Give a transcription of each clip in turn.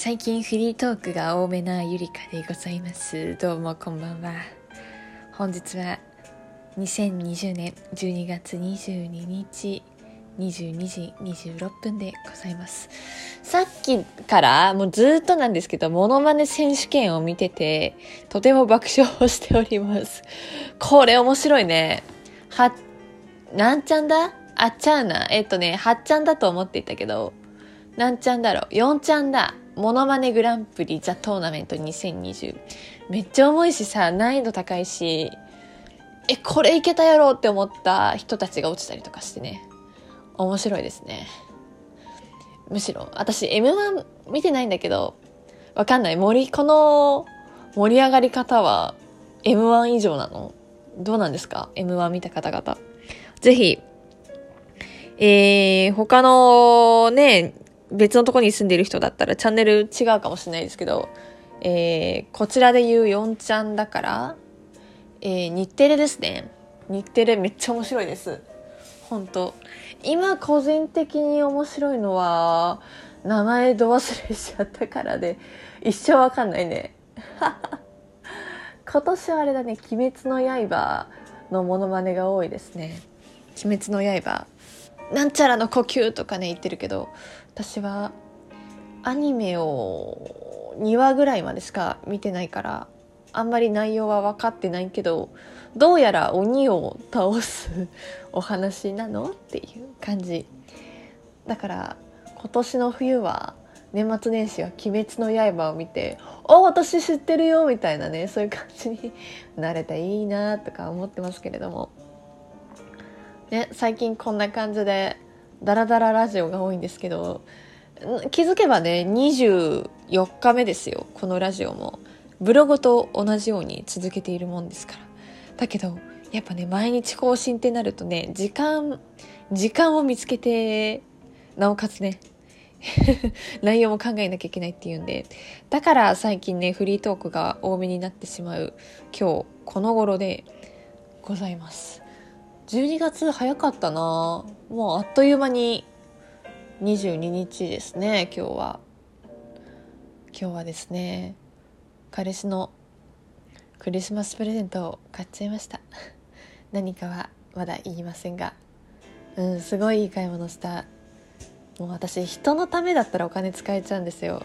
最近フリートークが多めなゆりかでございます。どうもこんばんは。本日は2020年12月22日22時26分でございます。さっきからもうずっとなんですけどモノマネ選手権を見ててとても爆笑をしております。これ面白いね。はなんちゃんだ？あっちゃうな。えっとねはっちゃんだと思っていたけどなんちゃんだろう。4ちゃんだ。モノマネグランプリザトーナメント2020めっちゃ重いしさ難易度高いし。えこれいけたやろって思った人たちが落ちたりとかしてね。面白いですね。むしろ私 M1 見てないんだけどわかんない。森この盛り上がり方は M1 以上なの？どうなんですか ?M1 見た方々。ぜひ、えー、他のね、別のとこに住んでる人だったらチャンネル違うかもしれないですけど、えー、こちらで言う4ちゃんだから、えー、日テレですね。日テレめっちゃ面白いです。本当今個人的に面白いのは、名前ど忘れしちゃったからで、一生わかんないね。今年はあれだね「鬼滅の刃」のモノマネが多いですね「鬼滅の刃」なんちゃらの呼吸とかね言ってるけど私はアニメを2話ぐらいまでしか見てないからあんまり内容は分かってないけどどうやら鬼を倒すお話なのっていう感じ。だから今年の冬は年末年始は「鬼滅の刃」を見て「あ私知ってるよ」みたいなねそういう感じになれたらいいなとか思ってますけれども、ね、最近こんな感じでダラダララジオが多いんですけど気づけばね24日目ですよこのラジオも。ブログと同じように続けているもんですから。だけどやっぱね毎日更新ってなるとね時間時間を見つけてなおかつね 内容も考えなきゃいけないっていうんで。だから最近ねフリートークが多めになってしまう今日この頃でございます。12月早かったな。もうあっという間に22日ですね今日は。今日はですね彼氏のクリスマスプレゼントを買っちゃいました。何かはまだ言いませんが。うんすごいいい買い物した。もう私人のためだったらお金使えちゃうんですよ。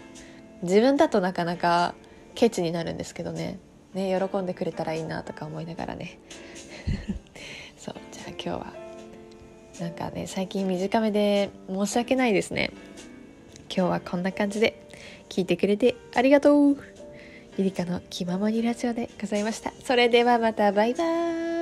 自分だとなかなかケチになるんですけどね。ね喜んでくれたらいいなとか思いながらね。今日は。なんかね最近短めで申し訳ないですね。今日はこんな感じで聞いてくれてありがとう。ゆりかの気ままにラジオでございました。それではまたバイバーイ。